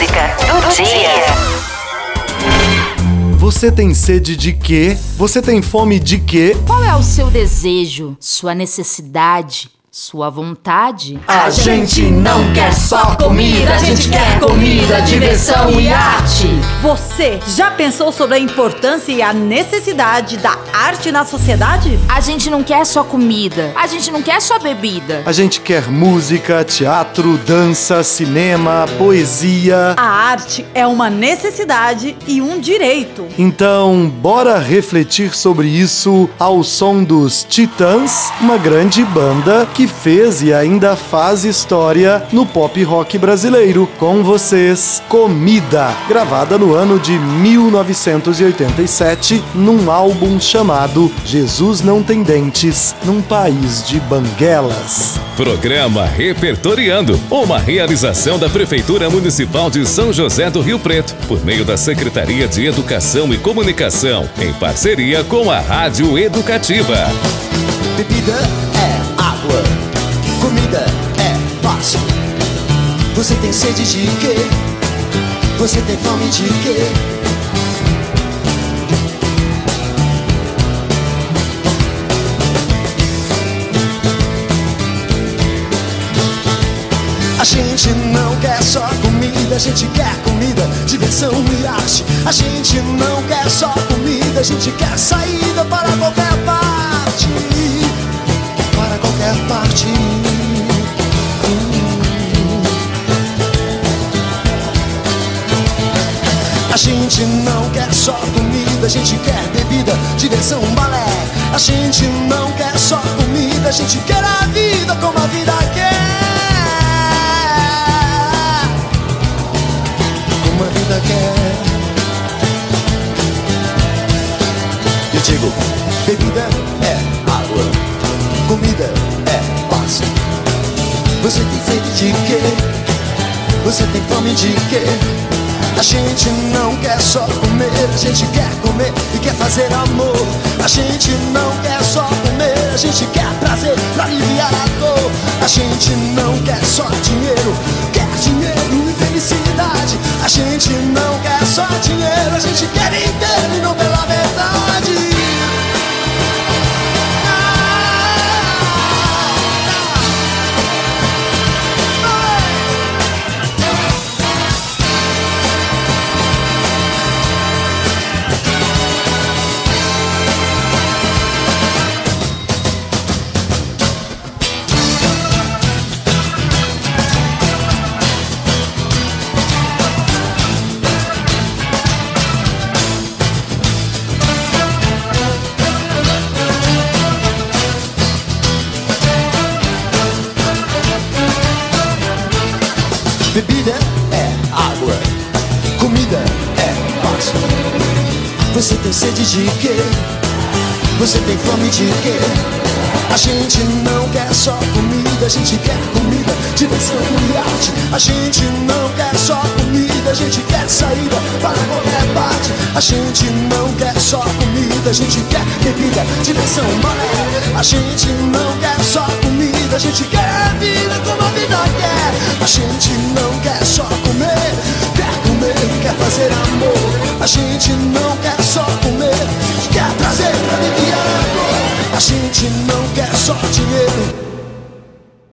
música do dia. Você tem sede de quê? Você tem fome de quê? Qual é o seu desejo, sua necessidade? Sua vontade? A gente não quer só comida, a gente quer comida, diversão e arte. Você já pensou sobre a importância e a necessidade da arte na sociedade? A gente não quer só comida, a gente não quer só bebida. A gente quer música, teatro, dança, cinema, poesia. A arte é uma necessidade e um direito. Então, bora refletir sobre isso ao som dos Titãs, uma grande banda que fez e ainda faz história no pop rock brasileiro. Com vocês, Comida, gravada no ano de 1987 num álbum chamado Jesus Não Tem Dentes, num país de banguelas. Programa Repertoriando, uma realização da Prefeitura Municipal de São José do Rio Preto, por meio da Secretaria de Educação e Comunicação, em parceria com a Rádio Educativa. Bebida é água, comida é passo. Você tem sede de quê? Você tem fome de quê? A gente não quer só comida, a gente quer comida, diversão e arte. A gente não quer só comida, a gente quer saída para qualquer gente não quer só comida, a gente quer bebida, diversão, balé. A gente não quer só comida, a gente quer a vida como a vida quer. Como a vida quer. Eu digo, bebida é água, comida é passo. Você tem sede de quê? Você tem fome de quê? A gente não quer só comer, a gente quer comer e quer fazer amor. A gente não quer só comer, a gente quer prazer pra aliviar a dor. A gente não quer só dinheiro, quer dinheiro e felicidade. A gente não quer só dinheiro, a gente quer Bebida é água, comida é passo. Você tem sede de quê? Você tem fome de quê? A gente não quer só comida, a gente quer comida, diversão e arte. A gente não quer só comida, a gente quer saída para qualquer parte. A gente não quer só comida, a gente quer bebida, diversão, balé. A gente não quer só comida, a gente quer vida A gente não quer só comer, quer trazer pra aliviar a dor. A gente não quer só dinheiro,